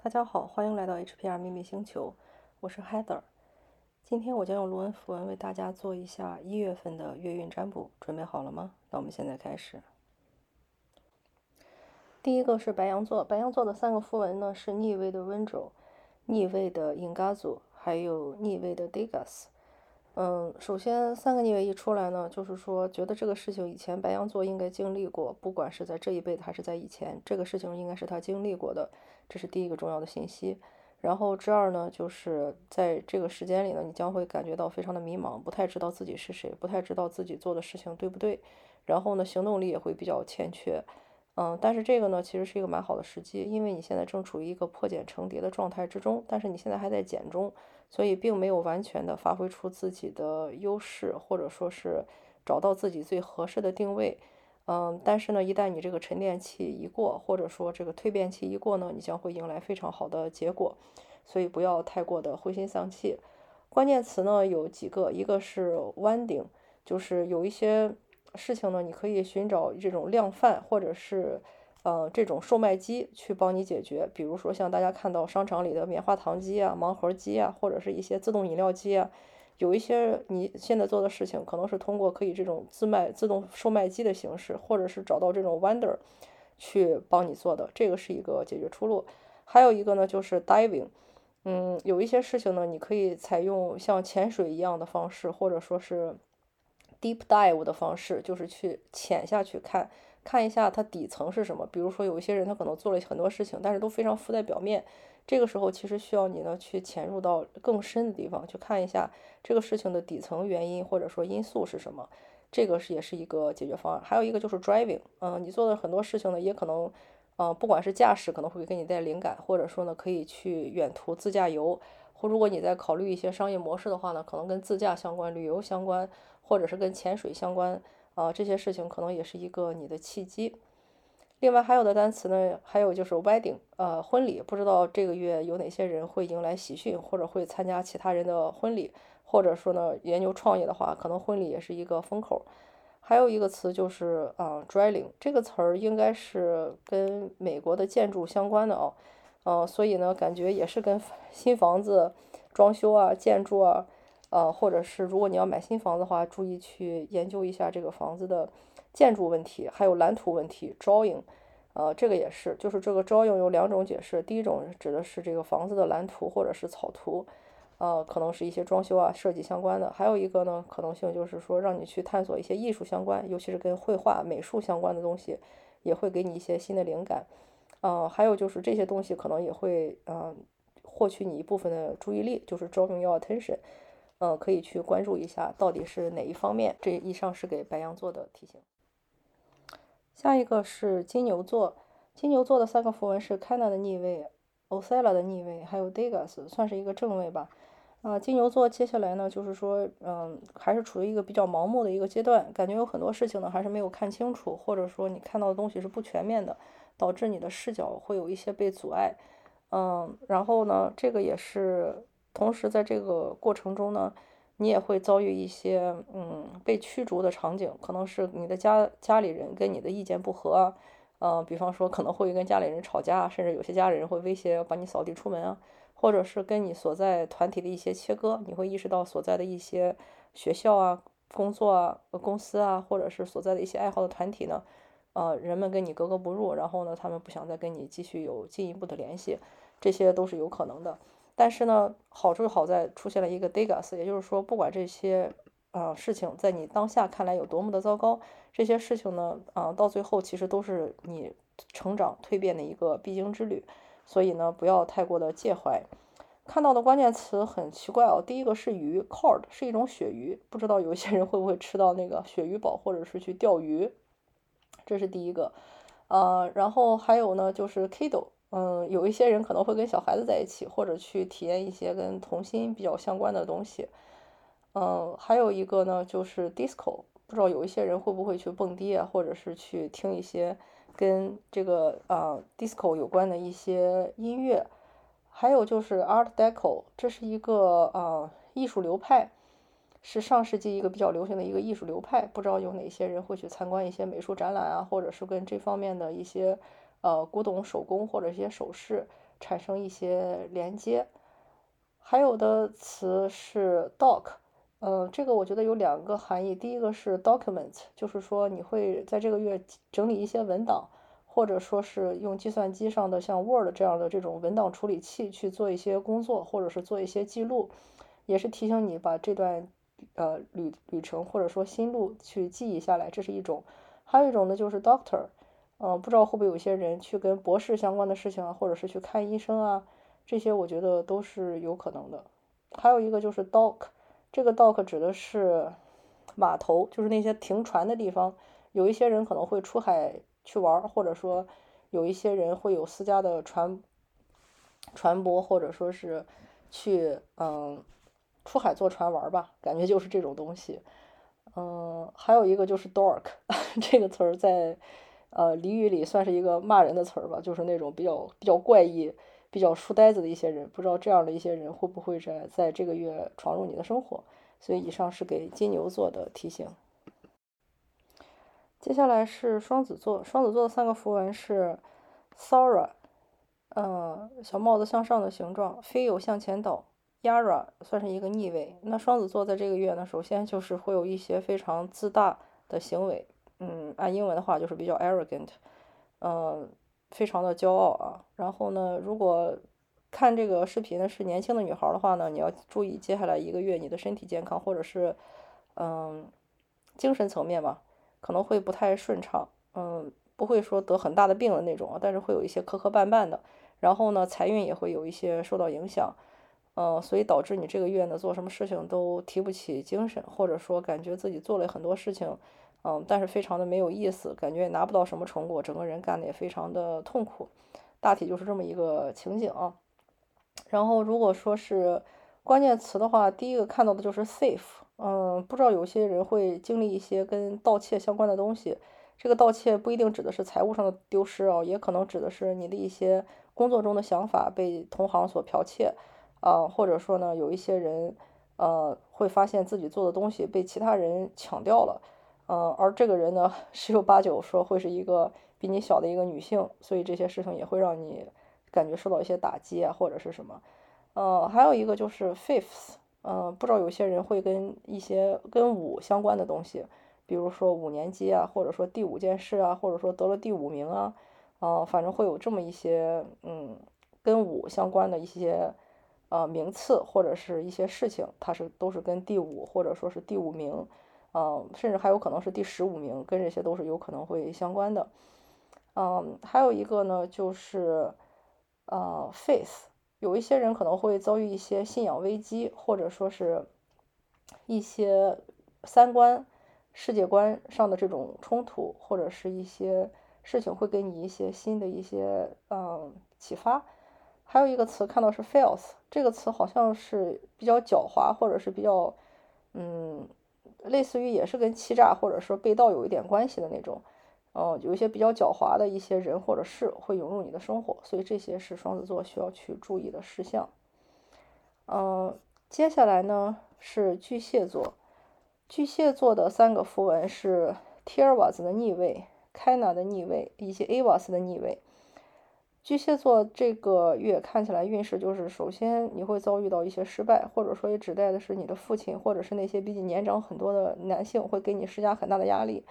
大家好，欢迎来到 HPR 秘密星球，我是 Heather。今天我将用卢恩符文为大家做一下一月份的月运占卜，准备好了吗？那我们现在开始。第一个是白羊座，白羊座的三个符文呢是逆位的温州、逆位的 Ingazu，还有逆位的 Degas。嗯，首先三个逆位一出来呢，就是说觉得这个事情以前白羊座应该经历过，不管是在这一辈子还是在以前，这个事情应该是他经历过的，这是第一个重要的信息。然后之二呢，就是在这个时间里呢，你将会感觉到非常的迷茫，不太知道自己是谁，不太知道自己做的事情对不对，然后呢，行动力也会比较欠缺。嗯，但是这个呢，其实是一个蛮好的时机，因为你现在正处于一个破茧成蝶的状态之中，但是你现在还在茧中，所以并没有完全的发挥出自己的优势，或者说是找到自己最合适的定位。嗯，但是呢，一旦你这个沉淀期一过，或者说这个蜕变期一过呢，你将会迎来非常好的结果，所以不要太过的灰心丧气。关键词呢有几个，一个是弯顶，就是有一些。事情呢，你可以寻找这种量贩或者是，呃，这种售卖机去帮你解决。比如说像大家看到商场里的棉花糖机啊、盲盒机啊，或者是一些自动饮料机啊，有一些你现在做的事情可能是通过可以这种自卖自动售卖机的形式，或者是找到这种 vendor 去帮你做的，这个是一个解决出路。还有一个呢，就是 diving，嗯，有一些事情呢，你可以采用像潜水一样的方式，或者说是。Deep dive 的方式就是去潜下去看，看一下它底层是什么。比如说，有一些人他可能做了很多事情，但是都非常浮在表面。这个时候其实需要你呢去潜入到更深的地方去看一下这个事情的底层原因或者说因素是什么。这个是也是一个解决方案。还有一个就是 driving，嗯，你做的很多事情呢也可能，嗯，不管是驾驶可能会给你带灵感，或者说呢可以去远途自驾游，或如果你在考虑一些商业模式的话呢，可能跟自驾相关、旅游相关。或者是跟潜水相关啊，这些事情可能也是一个你的契机。另外还有的单词呢，还有就是 wedding，呃，婚礼。不知道这个月有哪些人会迎来喜讯，或者会参加其他人的婚礼，或者说呢，研究创业的话，可能婚礼也是一个风口。还有一个词就是啊，drilling 这个词儿应该是跟美国的建筑相关的啊，嗯，所以呢，感觉也是跟 新房子装修啊、建筑啊。呃，或者是如果你要买新房子的话，注意去研究一下这个房子的建筑问题，还有蓝图问题。drawing，呃，这个也是，就是这个 drawing 有两种解释，第一种指的是这个房子的蓝图或者是草图，呃，可能是一些装修啊、设计相关的；还有一个呢，可能性就是说让你去探索一些艺术相关，尤其是跟绘画、美术相关的东西，也会给你一些新的灵感。呃，还有就是这些东西可能也会呃获取你一部分的注意力，就是 drawing your attention。嗯，可以去关注一下到底是哪一方面。这以上是给白羊座的提醒。下一个是金牛座，金牛座的三个符文是 Cana 的逆位、o s e l a 的逆位，还有 Degas，算是一个正位吧。啊，金牛座接下来呢，就是说，嗯，还是处于一个比较盲目的一个阶段，感觉有很多事情呢还是没有看清楚，或者说你看到的东西是不全面的，导致你的视角会有一些被阻碍。嗯，然后呢，这个也是。同时，在这个过程中呢，你也会遭遇一些嗯被驱逐的场景，可能是你的家家里人跟你的意见不合啊，嗯，比方说可能会跟家里人吵架，甚至有些家里人会威胁要把你扫地出门啊，或者是跟你所在团体的一些切割，你会意识到所在的一些学校啊、工作啊、公司啊，或者是所在的一些爱好的团体呢，呃，人们跟你格格不入，然后呢，他们不想再跟你继续有进一步的联系，这些都是有可能的。但是呢，好处好在出现了一个 Degas，也就是说，不管这些啊事情在你当下看来有多么的糟糕，这些事情呢，啊到最后其实都是你成长蜕变的一个必经之旅，所以呢，不要太过的介怀。看到的关键词很奇怪哦，第一个是鱼 c o r d 是一种鳕鱼，不知道有一些人会不会吃到那个鳕鱼堡，或者是去钓鱼，这是第一个。呃，然后还有呢，就是 Kido。嗯，有一些人可能会跟小孩子在一起，或者去体验一些跟童心比较相关的东西。嗯，还有一个呢，就是 disco，不知道有一些人会不会去蹦迪啊，或者是去听一些跟这个啊 disco 有关的一些音乐。还有就是 art deco，这是一个啊艺术流派，是上世纪一个比较流行的一个艺术流派。不知道有哪些人会去参观一些美术展览啊，或者是跟这方面的一些。呃，古董手工或者一些首饰产生一些连接。还有的词是 doc，嗯，这个我觉得有两个含义。第一个是 document，就是说你会在这个月整理一些文档，或者说是用计算机上的像 Word 这样的这种文档处理器去做一些工作，或者是做一些记录，也是提醒你把这段呃旅旅程或者说心路去记忆下来，这是一种。还有一种呢就是 doctor，嗯，不知道会不会有些人去跟博士相关的事情啊，或者是去看医生啊。这些我觉得都是有可能的，还有一个就是 dock，这个 dock 指的是码头，就是那些停船的地方。有一些人可能会出海去玩，或者说有一些人会有私家的船船舶，或者说是去嗯出海坐船玩吧，感觉就是这种东西。嗯，还有一个就是 dork，这个词儿在呃俚语里算是一个骂人的词儿吧，就是那种比较比较怪异。比较书呆子的一些人，不知道这样的一些人会不会在在这个月闯入你的生活。所以以上是给金牛座的提醒。接下来是双子座，双子座的三个符文是 Sora，嗯，小帽子向上的形状，Feel 向前倒，Yara 算是一个逆位。那双子座在这个月呢，首先就是会有一些非常自大的行为，嗯，按英文的话就是比较 arrogant，嗯。非常的骄傲啊，然后呢，如果看这个视频呢是年轻的女孩的话呢，你要注意接下来一个月你的身体健康或者是嗯精神层面吧，可能会不太顺畅，嗯，不会说得很大的病的那种啊，但是会有一些磕磕绊绊的，然后呢，财运也会有一些受到影响，嗯，所以导致你这个月呢做什么事情都提不起精神，或者说感觉自己做了很多事情。嗯，但是非常的没有意思，感觉也拿不到什么成果，整个人干的也非常的痛苦，大体就是这么一个情景啊。然后如果说是关键词的话，第一个看到的就是 safe。嗯，不知道有些人会经历一些跟盗窃相关的东西，这个盗窃不一定指的是财务上的丢失哦，也可能指的是你的一些工作中的想法被同行所剽窃啊，或者说呢，有一些人呃会发现自己做的东西被其他人抢掉了。嗯，而这个人呢，十有八九说会是一个比你小的一个女性，所以这些事情也会让你感觉受到一些打击啊，或者是什么。嗯，还有一个就是 fifth，嗯，不知道有些人会跟一些跟五相关的东西，比如说五年级啊，或者说第五件事啊，或者说得了第五名啊，嗯，反正会有这么一些嗯跟五相关的一些呃名次或者是一些事情，它是都是跟第五或者说是第五名。嗯，甚至还有可能是第十五名，跟这些都是有可能会相关的。嗯，还有一个呢，就是呃，faith，有一些人可能会遭遇一些信仰危机，或者说是一些三观、世界观上的这种冲突，或者是一些事情会给你一些新的一些嗯启发。还有一个词看到是 fails，这个词好像是比较狡猾，或者是比较嗯。类似于也是跟欺诈或者说被盗有一点关系的那种，嗯，有一些比较狡猾的一些人或者事会涌入你的生活，所以这些是双子座需要去注意的事项。嗯，接下来呢是巨蟹座，巨蟹座的三个符文是 t i r v a s 的逆位、Kana 的逆位以及 Avas 的逆位。巨蟹座这个月看起来运势就是，首先你会遭遇到一些失败，或者说也指代的是你的父亲，或者是那些比你年长很多的男性会给你施加很大的压力，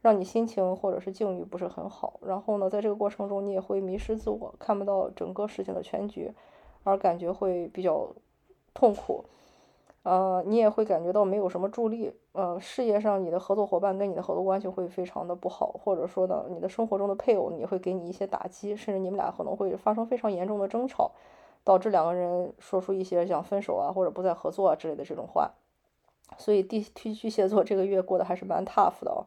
让你心情或者是境遇不是很好。然后呢，在这个过程中你也会迷失自我，看不到整个事情的全局，而感觉会比较痛苦。呃，你也会感觉到没有什么助力，呃，事业上你的合作伙伴跟你的合作关系会非常的不好，或者说呢，你的生活中的配偶也会给你一些打击，甚至你们俩可能会发生非常严重的争吵，导致两个人说出一些想分手啊或者不再合作啊之类的这种话。所以，地巨蟹座这个月过得还是蛮 tough 的哦，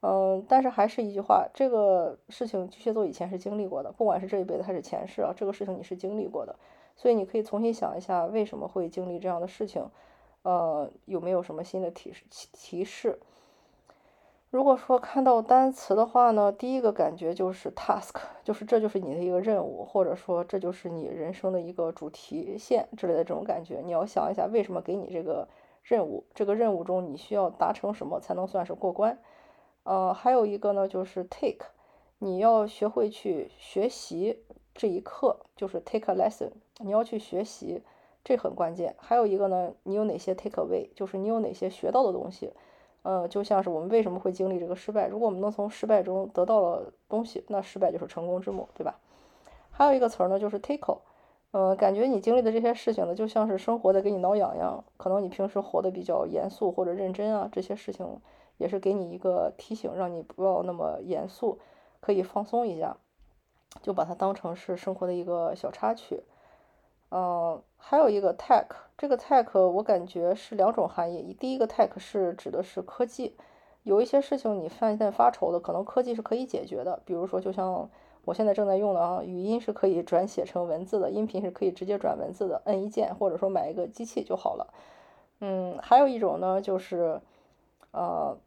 嗯，但是还是一句话，这个事情巨蟹座以前是经历过的，不管是这一辈子还是前世啊，这个事情你是经历过的。所以你可以重新想一下，为什么会经历这样的事情？呃，有没有什么新的提示？提示？如果说看到单词的话呢，第一个感觉就是 task，就是这就是你的一个任务，或者说这就是你人生的一个主题线之类的这种感觉。你要想一下，为什么给你这个任务？这个任务中你需要达成什么才能算是过关？呃，还有一个呢，就是 take，你要学会去学习。这一课，就是 take a lesson，你要去学习，这很关键。还有一个呢，你有哪些 take away，就是你有哪些学到的东西。呃，就像是我们为什么会经历这个失败，如果我们能从失败中得到了东西，那失败就是成功之母，对吧？还有一个词儿呢，就是 take。呃，感觉你经历的这些事情呢，就像是生活在给你挠痒痒。可能你平时活得比较严肃或者认真啊，这些事情也是给你一个提醒，让你不要那么严肃，可以放松一下，就把它当成是生活的一个小插曲。嗯，还有一个 tech，这个 tech 我感觉是两种含义。第一个 tech 是指的是科技，有一些事情你发现发愁的，可能科技是可以解决的。比如说，就像我现在正在用的啊，语音是可以转写成文字的，音频是可以直接转文字的，摁一键或者说买一个机器就好了。嗯，还有一种呢，就是呃，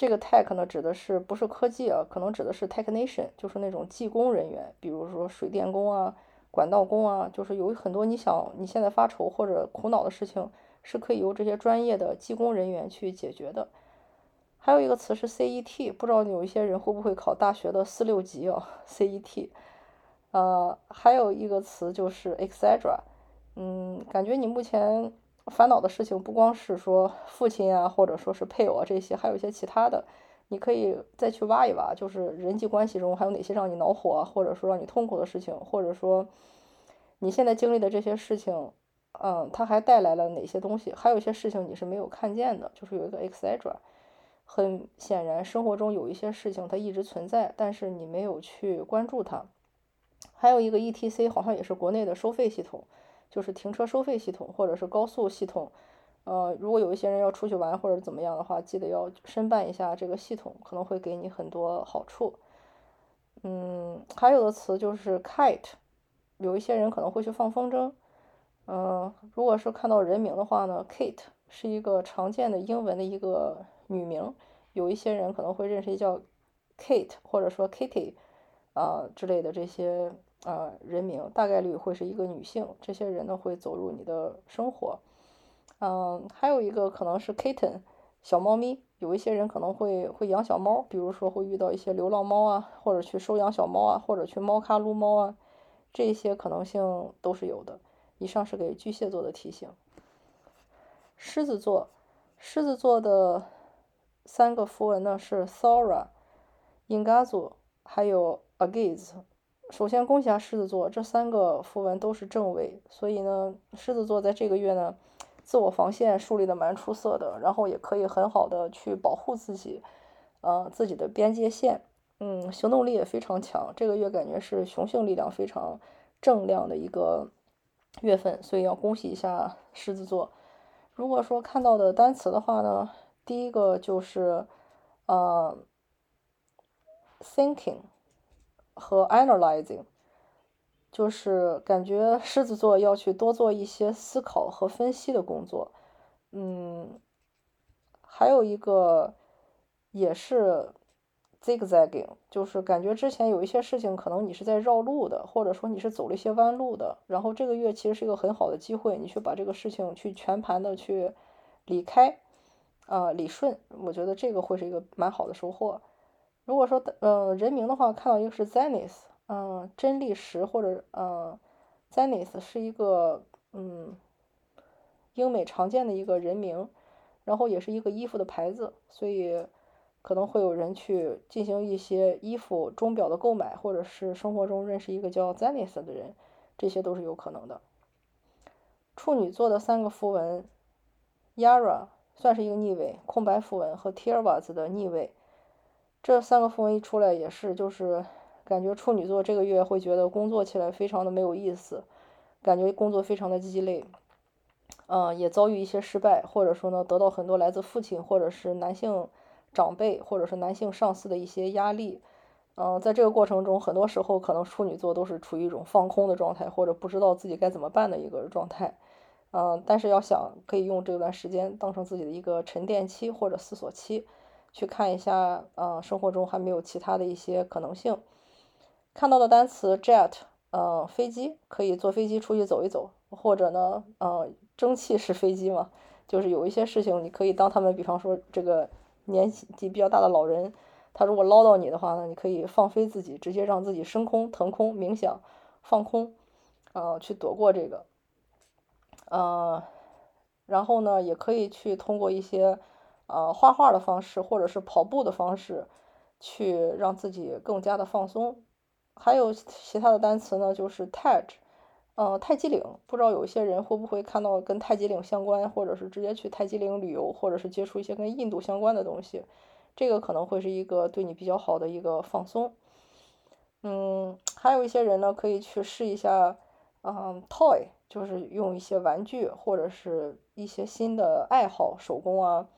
这个 tech 呢指的是不是科技啊？可能指的是 technician，就是那种技工人员，比如说水电工啊。管道工啊，就是有很多你想你现在发愁或者苦恼的事情，是可以由这些专业的技工人员去解决的。还有一个词是 CET，不知道有一些人会不会考大学的四六级啊？CET，呃，还有一个词就是 etc。嗯，感觉你目前烦恼的事情不光是说父亲啊，或者说是配偶啊这些，还有一些其他的。你可以再去挖一挖，就是人际关系中还有哪些让你恼火，或者说让你痛苦的事情，或者说你现在经历的这些事情，嗯，它还带来了哪些东西？还有一些事情你是没有看见的，就是有一个 etc。很显然，生活中有一些事情它一直存在，但是你没有去关注它。还有一个 ETC，好像也是国内的收费系统，就是停车收费系统或者是高速系统。呃，如果有一些人要出去玩或者怎么样的话，记得要申办一下这个系统，可能会给你很多好处。嗯，还有的词就是 kite，有一些人可能会去放风筝。嗯，如果是看到人名的话呢，Kate 是一个常见的英文的一个女名，有一些人可能会认识叫 Kate 或者说 Kitty 啊之类的这些呃人名，大概率会是一个女性。这些人呢会走入你的生活。嗯，还有一个可能是 kitten 小猫咪，有一些人可能会会养小猫，比如说会遇到一些流浪猫啊，或者去收养小猫啊，或者去猫咖撸猫啊，这些可能性都是有的。以上是给巨蟹座的提醒。狮子座，狮子座的三个符文呢是 Thora、Ingazu 还有 Agiz。首先恭喜下狮子座，这三个符文都是正位，所以呢，狮子座在这个月呢。自我防线树立的蛮出色的，然后也可以很好的去保护自己，呃，自己的边界线，嗯，行动力也非常强。这个月感觉是雄性力量非常正量的一个月份，所以要恭喜一下狮子座。如果说看到的单词的话呢，第一个就是呃，thinking 和 analyzing。就是感觉 狮子座要去多做一些思考和分析的工作，嗯，还有一个也是 zigzagging，就是感觉之前有一些事情可能你是在绕路的，或者说你是走了一些弯路的，然后这个月其实是一个很好的机会，你去把这个事情去全盘的去理开，啊，理顺，我觉得这个会是一个蛮好的收获。如果说呃人名的话，看到一个是 Zenith。嗯，真力石或者嗯，Zenith 是一个嗯英美常见的一个人名，然后也是一个衣服的牌子，所以可能会有人去进行一些衣服、钟表的购买，或者是生活中认识一个叫 Zenith 的人，这些都是有可能的。处女座的三个符文，Yara 算是一个逆位，空白符文和 t i r v a z 的逆位，这三个符文一出来也是就是。感觉处女座这个月会觉得工作起来非常的没有意思，感觉工作非常的鸡肋，嗯，也遭遇一些失败，或者说呢，得到很多来自父亲或者是男性长辈或者是男性上司的一些压力，嗯，在这个过程中，很多时候可能处女座都是处于一种放空的状态，或者不知道自己该怎么办的一个状态，嗯，但是要想可以用这段时间当成自己的一个沉淀期或者思索期，去看一下，呃，生活中还没有其他的一些可能性。看到的单词 jet，呃，飞机可以坐飞机出去走一走，或者呢，呃，蒸汽式飞机嘛，就是有一些事情你可以当他们，比方说这个年纪比较大的老人，他如果唠叨你的话呢，你可以放飞自己，直接让自己升空腾空冥想，放空，呃，去躲过这个，呃，然后呢，也可以去通过一些呃画画的方式，或者是跑步的方式，去让自己更加的放松。还有其他的单词呢，就是 taj，呃，泰姬陵，不知道有一些人会不会看到跟泰姬陵相关，或者是直接去泰姬陵旅游，或者是接触一些跟印度相关的东西，这个可能会是一个对你比较好的一个放松。嗯，还有一些人呢，可以去试一下，嗯，toy，就是用一些玩具或者是一些新的爱好，手工啊，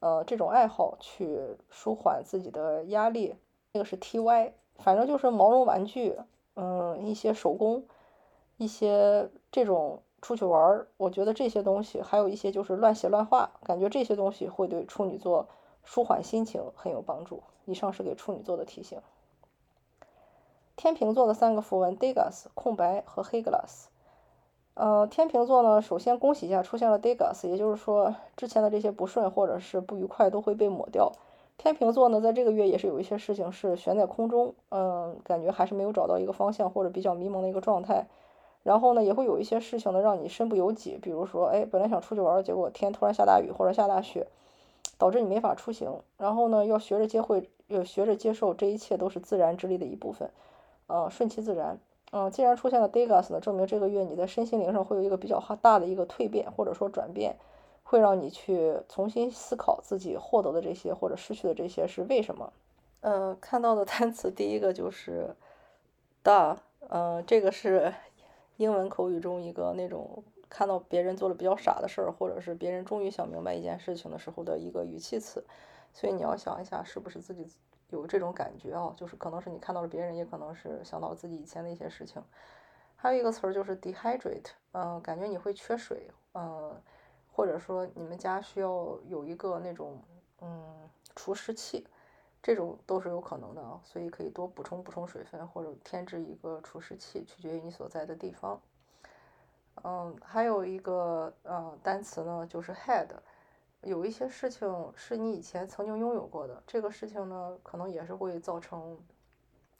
呃，这种爱好去舒缓自己的压力。这个是 ty，反正就是毛绒玩具，嗯，一些手工，一些这种出去玩儿，我觉得这些东西，还有一些就是乱写乱画，感觉这些东西会对处女座舒缓心情很有帮助。以上是给处女座的提醒。天平座的三个符文：Degas、空白和黑 glass。呃，天平座呢，首先恭喜一下出现了 Degas，也就是说之前的这些不顺或者是不愉快都会被抹掉。天平座呢，在这个月也是有一些事情是悬在空中，嗯，感觉还是没有找到一个方向或者比较迷茫的一个状态。然后呢，也会有一些事情呢让你身不由己，比如说，哎，本来想出去玩，结果天突然下大雨或者下大雪，导致你没法出行。然后呢，要学着接会，要学着接受这一切都是自然之力的一部分。呃，顺其自然。嗯，既然出现了 Degas 呢，证明这个月你在身心灵上会有一个比较大的一个蜕变，或者说转变，会让你去重新思考自己获得的这些或者失去的这些是为什么。呃，看到的单词第一个就是 da，嗯，这个是英文口语中一个那种看到别人做了比较傻的事儿，或者是别人终于想明白一件事情的时候的一个语气词，所以你要想一下是不是自己。有这种感觉啊，就是可能是你看到了别人，也可能是想到了自己以前的一些事情。还有一个词儿就是 dehydrate，嗯，感觉你会缺水，嗯，或者说你们家需要有一个那种嗯除湿器，这种都是有可能的啊，所以可以多补充补充水分，或者添置一个除湿器，取决于你所在的地方。嗯，还有一个呃单词呢，就是 head。有一些事情是你以前曾经拥有过的，这个事情呢，可能也是会造成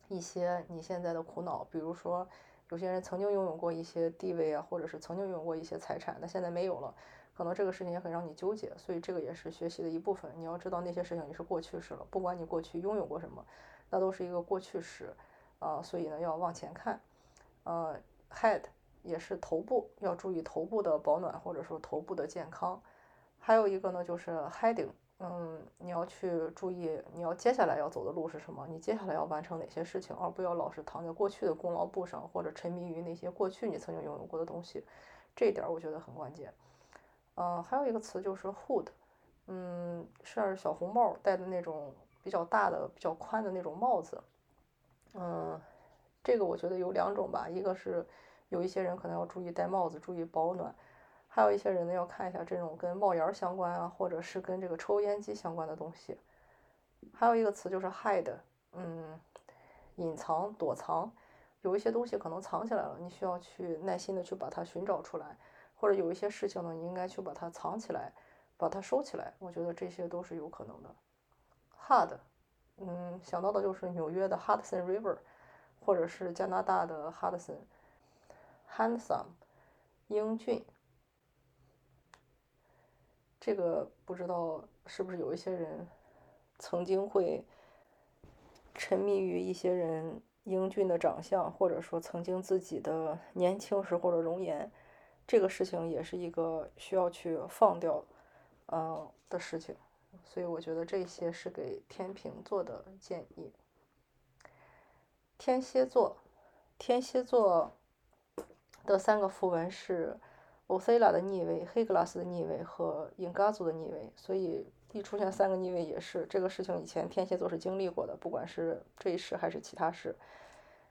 一些你现在的苦恼。比如说，有些人曾经拥有过一些地位啊，或者是曾经拥有过一些财产，但现在没有了，可能这个事情也很让你纠结。所以这个也是学习的一部分。你要知道那些事情你是过去式了，不管你过去拥有过什么，那都是一个过去式啊。所以呢，要往前看。呃，head 也是头部，要注意头部的保暖，或者说头部的健康。还有一个呢，就是 heading，嗯，你要去注意，你要接下来要走的路是什么？你接下来要完成哪些事情，而不要老是躺在过去的功劳簿上，或者沉迷于那些过去你曾经拥有过的东西，这一点我觉得很关键。嗯，还有一个词就是 hood，嗯，是小红帽戴的那种比较大的、比较宽的那种帽子。嗯，这个我觉得有两种吧，一个是有一些人可能要注意戴帽子，注意保暖。还有一些人呢，要看一下这种跟冒烟相关啊，或者是跟这个抽烟机相关的东西。还有一个词就是 hide，嗯，隐藏、躲藏，有一些东西可能藏起来了，你需要去耐心的去把它寻找出来，或者有一些事情呢，你应该去把它藏起来，把它收起来。我觉得这些都是有可能的。hard，嗯，想到的就是纽约的 Hudson River，或者是加拿大的 Hudson。handsome，英俊。这个不知道是不是有一些人曾经会沉迷于一些人英俊的长相，或者说曾经自己的年轻时候的容颜，这个事情也是一个需要去放掉，嗯的事情。所以我觉得这些是给天平座的建议。天蝎座，天蝎座的三个符文是。欧塞拉的逆位，黑格拉斯的逆位和英嘎族的逆位，所以一出现三个逆位也是这个事情。以前天蝎座是经历过的，不管是这一世还是其他世。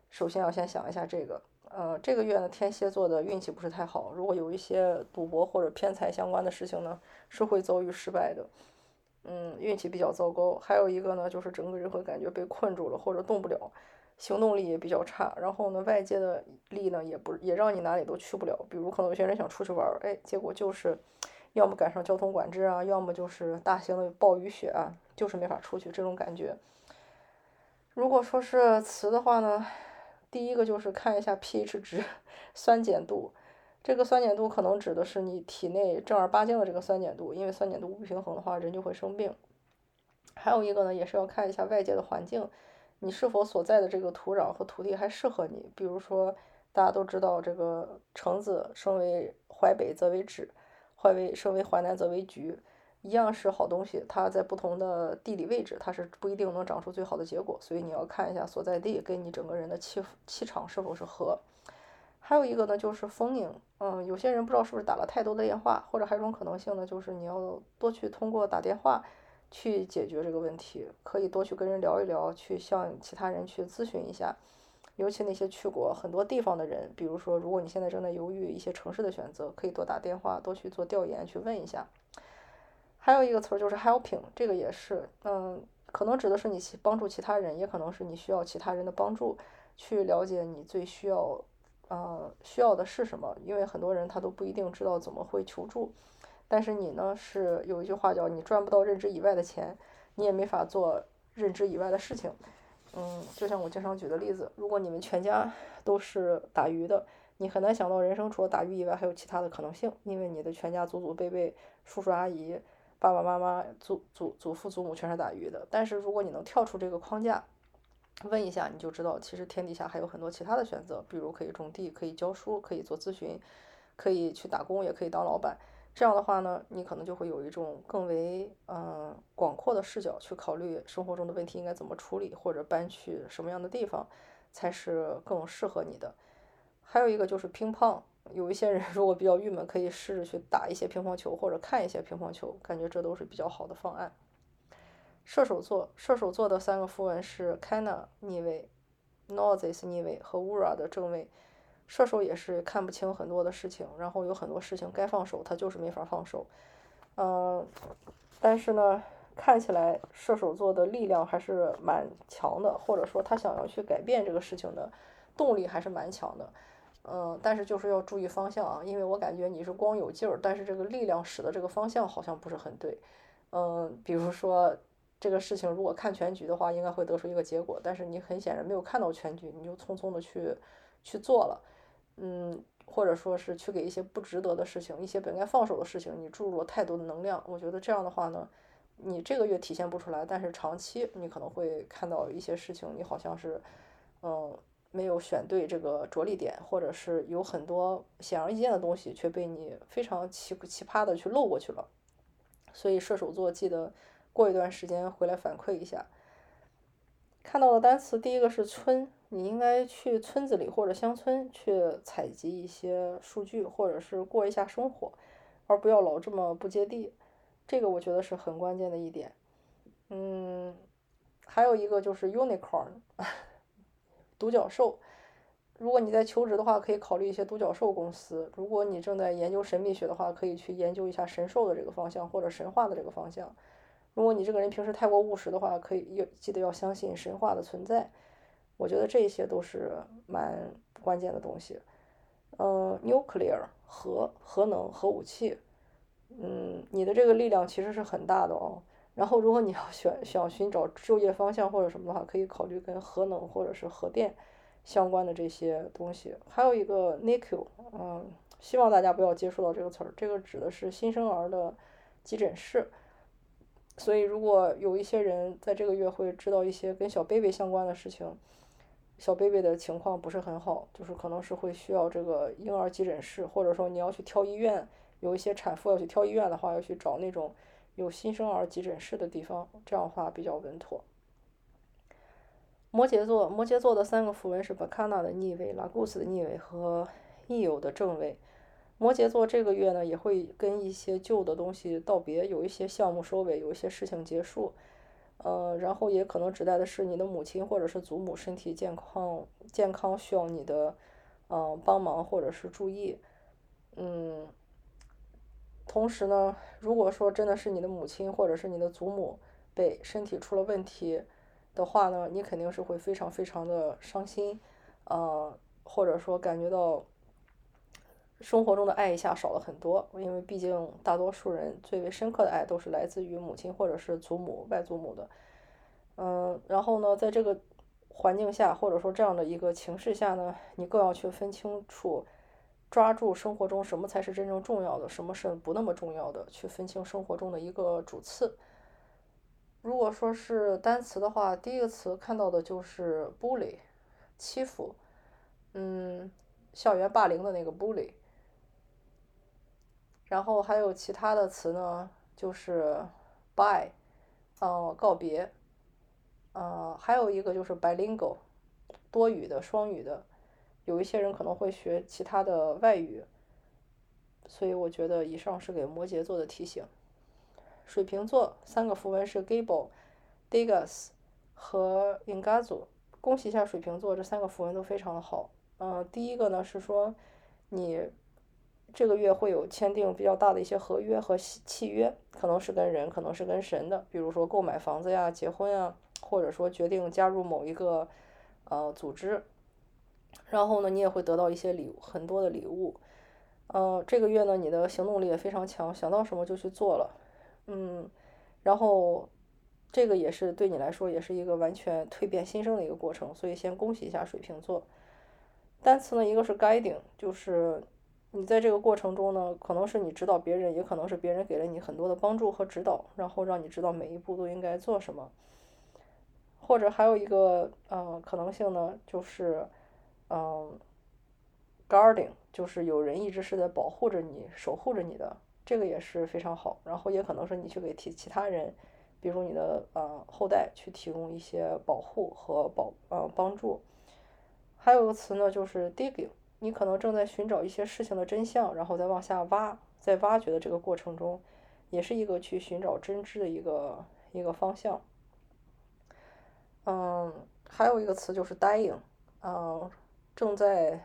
首先要先想一下这个，呃，这个月呢，天蝎座的运气不是太好。如果有一些赌博或者偏财相关的事情呢，是会遭遇失败的。嗯，运气比较糟糕。还有一个呢，就是整个人会感觉被困住了，或者动不了。行动力也比较差，然后呢，外界的力呢也不也让你哪里都去不了。比如可能有些人想出去玩儿，哎，结果就是要么赶上交通管制啊，要么就是大型的暴雨雪啊，就是没法出去这种感觉。如果说是词的话呢第一个就是看一下 pH 值，酸碱度。这个酸碱度可能指的是你体内正儿八经的这个酸碱度，因为酸碱度不平衡的话，人就会生病。还有一个呢，也是要看一下外界的环境，你是否所在的这个土壤和土地还适合你。比如说，大家都知道这个橙子生为淮北则为枳，淮为生为淮南则为橘，一样是好东西，它在不同的地理位置，它是不一定能长出最好的结果。所以你要看一下所在地跟你整个人的气气场是否是合。还有一个呢，就是丰盈。嗯，有些人不知道是不是打了太多的电话，或者还有一种可能性呢，就是你要多去通过打电话去解决这个问题，可以多去跟人聊一聊，去向其他人去咨询一下。尤其那些去过很多地方的人，比如说，如果你现在正在犹豫一些城市的选择，可以多打电话，多去做调研，去问一下。还有一个词儿就是 helping，这个也是，嗯，可能指的是你帮助其他人，也可能是你需要其他人的帮助，去了解你最需要。呃，需要的是什么？因为很多人他都不一定知道怎么会求助，但是你呢，是有一句话叫“你赚不到认知以外的钱，你也没法做认知以外的事情”。嗯，就像我经常举的例子，如果你们全家都是打鱼的，你很难想到人生除了打鱼以外还有其他的可能性，因为你的全家祖祖辈辈、叔叔阿姨、爸爸妈妈、祖祖祖父祖母全是打鱼的。但是如果你能跳出这个框架，问一下你就知道，其实天底下还有很多其他的选择，比如可以种地，可以教书，可以做咨询，可以去打工，也可以当老板。这样的话呢，你可能就会有一种更为嗯广阔的视角去考虑生活中的问题应该怎么处理，或者搬去什么样的地方才是更适合你的。还有一个就是乒乓，有一些人 如果比较郁闷，可以试着去打一些乒乓球或者看一些乒乓球，感觉这都是比较好的方案。射手座，射手座的三个符文是 Cana 逆位，Noses 逆位和 Ura 的正位。射手也是看不清很多的事情，然后有很多事情该放手，他就是没法放手。嗯，但是呢，看起来射手座的力量还是蛮强的，或者说他想要去改变这个事情的动力还是蛮强的。嗯，但是就是要注意方向啊，因为我感觉你是光有劲儿，但是这个力量使的这个方向好像不是很对。嗯，比如说。这个事情如果看全局的话，应该会得出一个结果，但是你很显然没有看到全局，你就匆匆的去去做了，嗯，或者说是去给一些不值得的事情，一些本该放手的事情，你注入了太多的能量。我觉得这样的话呢，你这个月体现不出来，但是长期你可能会看到一些事情，你好像是，嗯，没有选对这个着力点，或者是有很多显而易见的东西却被你非常奇奇葩的去漏过去了。所以射手座记得。过一段时间回来反馈一下。看到的单词，第一个是村，你应该去村子里或者乡村去采集一些数据，或者是过一下生活，而不要老这么不接地。这个我觉得是很关键的一点。嗯，还有一个就是 unicorn，独角兽。如果你在求职的话，可以考虑一些独角兽公司；如果你正在研究神秘学的话，可以去研究一下神兽的这个方向或者神话的这个方向。如果你这个人平时太过务实的话，可以要记得要相信神话的存在。我觉得这些都是蛮关键的东西。嗯，nuclear 核核能核武器，嗯，你的这个力量其实是很大的哦。然后，如果你要选想寻找就业方向或者什么的话，可以考虑跟核能或者是核电相关的这些东西。还有一个 NICU，嗯，希望大家不要接触到这个词儿，这个指的是新生儿的急诊室。所以，如果有一些人在这个月会知道一些跟小 baby 相关的事情，小 baby 的情况不是很好，就是可能是会需要这个婴儿急诊室，或者说你要去挑医院，有一些产妇要去挑医院的话，要去找那种有新生儿急诊室的地方，这样的话比较稳妥。摩羯座，摩羯座的三个符文是 Bacana 的逆位、Lagus 的逆位和 Eo 的正位。摩羯座这个月呢，也会跟一些旧的东西道别，有一些项目收尾，有一些事情结束，呃，然后也可能指代的是你的母亲或者是祖母身体健康，健康需要你的，嗯，帮忙或者是注意，嗯，同时呢，如果说真的是你的母亲或者是你的祖母被身体出了问题的话呢，你肯定是会非常非常的伤心，呃，或者说感觉到。生活中的爱一下少了很多，因为毕竟大多数人最为深刻的爱都是来自于母亲或者是祖母、外祖母的。嗯，然后呢，在这个环境下，或者说这样的一个情势下呢，你更要去分清楚，抓住生活中什么才是真正重要的，什么是不那么重要的，去分清生活中的一个主次。如果说是单词的话，第一个词看到的就是 bully，欺负，嗯，校园霸凌的那个 bully。然后还有其他的词呢，就是 bye，嗯，告别，呃，还有一个就是 bilingual，多语的、双语的，有一些人可能会学其他的外语，所以我觉得以上是给摩羯座的提醒。水瓶座三个符文是 Gable、Degas 和 Ingazu，恭喜一下水瓶座，这三个符文都非常的好。嗯，第一个呢是说你。这个月会有签订比较大的一些合约和契约，可能是跟人，可能是跟神的，比如说购买房子呀、结婚啊，或者说决定加入某一个呃组织。然后呢，你也会得到一些礼物，很多的礼物。呃，这个月呢，你的行动力也非常强，想到什么就去做了。嗯，然后这个也是对你来说也是一个完全蜕变新生的一个过程，所以先恭喜一下水瓶座。单词呢，一个是 guiding，就是。你在这个过程中呢，可能是你指导别人，也可能是别人给了你很多的帮助和指导，然后让你知道每一步都应该做什么。或者还有一个呃可能性呢，就是嗯，guarding，就是有人一直是在保护着你、守护着你的，这个也是非常好。然后也可能是你去给其其他人，比如你的呃后代去提供一些保护和保呃帮助。还有个词呢，就是 digging。你可能正在寻找一些事情的真相，然后再往下挖，在挖掘的这个过程中，也是一个去寻找真知的一个一个方向。嗯，还有一个词就是 dying，嗯，正在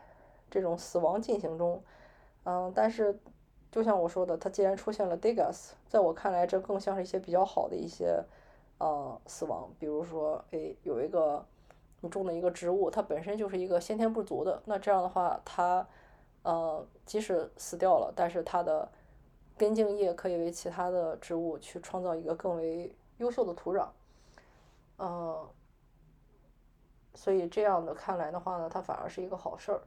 这种死亡进行中。嗯，但是就像我说的，它既然出现了 digas，在我看来，这更像是一些比较好的一些呃死亡，比如说，哎，有一个。你种的一个植物，它本身就是一个先天不足的，那这样的话，它，呃，即使死掉了，但是它的根茎叶可以为其他的植物去创造一个更为优秀的土壤，呃，所以这样的看来的话呢，它反而是一个好事儿。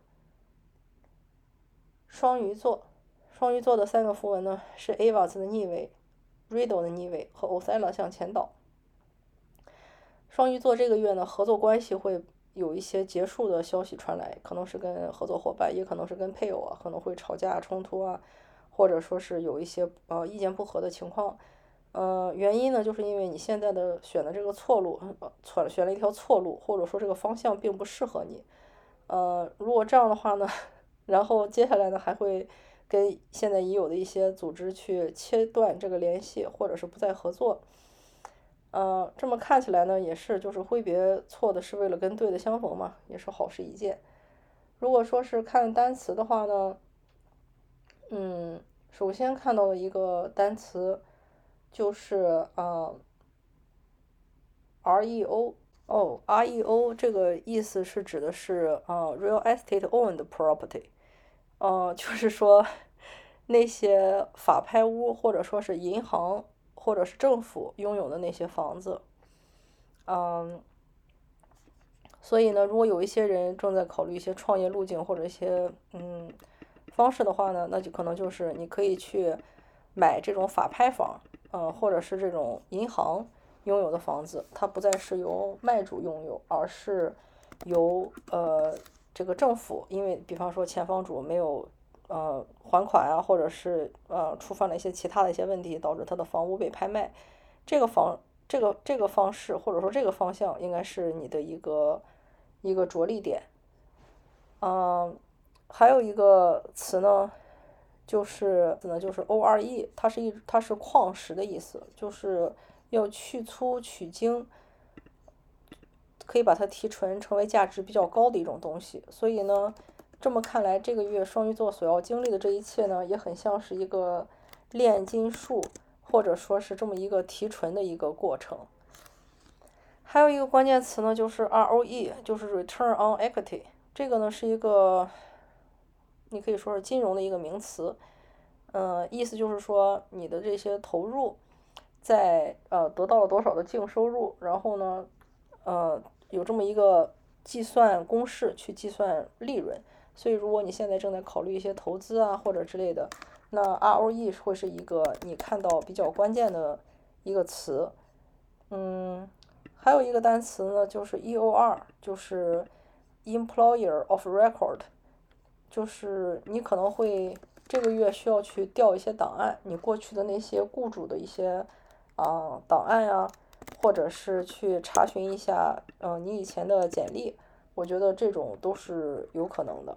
双鱼座，双鱼座的三个符文呢是 Avas 的逆位，Riddle 的逆位和 Osella 向前倒。双鱼座这个月呢，合作关系会有一些结束的消息传来，可能是跟合作伙伴，也可能是跟配偶啊，可能会吵架冲突啊，或者说是有一些呃意见不合的情况。呃，原因呢，就是因为你现在的选的这个错路，错选了一条错路，或者说这个方向并不适合你。呃，如果这样的话呢，然后接下来呢，还会跟现在已有的一些组织去切断这个联系，或者是不再合作。呃，这么看起来呢，也是就是挥别错的是为了跟对的相逢嘛，也是好事一件。如果说是看单词的话呢，嗯，首先看到的一个单词就是啊，REO 哦，REO 这个意思是指的是啊，real estate owned property，呃，就是说那些法拍屋或者说是银行。或者是政府拥有的那些房子，嗯，所以呢，如果有一些人正在考虑一些创业路径或者一些嗯方式的话呢，那就可能就是你可以去买这种法拍房，嗯，或者是这种银行拥有的房子，它不再是由卖主拥有，而是由呃这个政府，因为比方说前房主没有。呃，还款啊，或者是呃，触犯了一些其他的一些问题，导致他的房屋被拍卖。这个房，这个这个方式，或者说这个方向，应该是你的一个一个着力点。嗯，还有一个词呢，就是可能就是 O R E，它是一它是矿石的意思，就是要去粗取精，可以把它提纯，成为价值比较高的一种东西。所以呢。这么看来，这个月双鱼座所要经历的这一切呢，也很像是一个炼金术，或者说是这么一个提纯的一个过程。还有一个关键词呢，就是 ROE，就是 Return on Equity。这个呢是一个，你可以说是金融的一个名词。嗯，意思就是说你的这些投入，在呃得到了多少的净收入，然后呢，呃。有这么一个计算公式去计算利润。所以，如果你现在正在考虑一些投资啊或者之类的，那 ROE 会是一个你看到比较关键的一个词。嗯，还有一个单词呢，就是 EOR，就是 Employer of Record，就是你可能会这个月需要去调一些档案，你过去的那些雇主的一些啊档案呀，或者是去查询一下，嗯，你以前的简历，我觉得这种都是有可能的。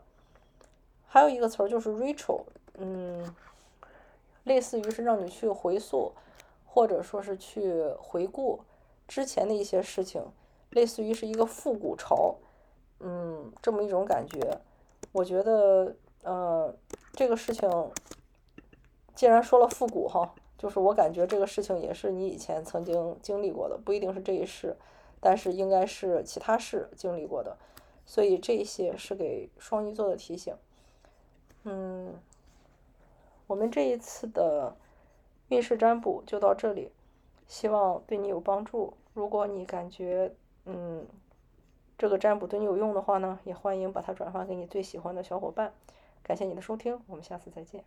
还有一个词儿就是 Retro，嗯，类似于是让你去回溯。或者说是去回顾之前的一些事情，类似于是一个复古潮，嗯，这么一种感觉。我觉得，呃，这个事情既然说了复古哈，就是我感觉这个事情也是你以前曾经经历过的，不一定是这一世，但是应该是其他事经历过的。所以这些是给双鱼座的提醒。嗯，我们这一次的。运势占卜就到这里，希望对你有帮助。如果你感觉嗯这个占卜对你有用的话呢，也欢迎把它转发给你最喜欢的小伙伴。感谢你的收听，我们下次再见。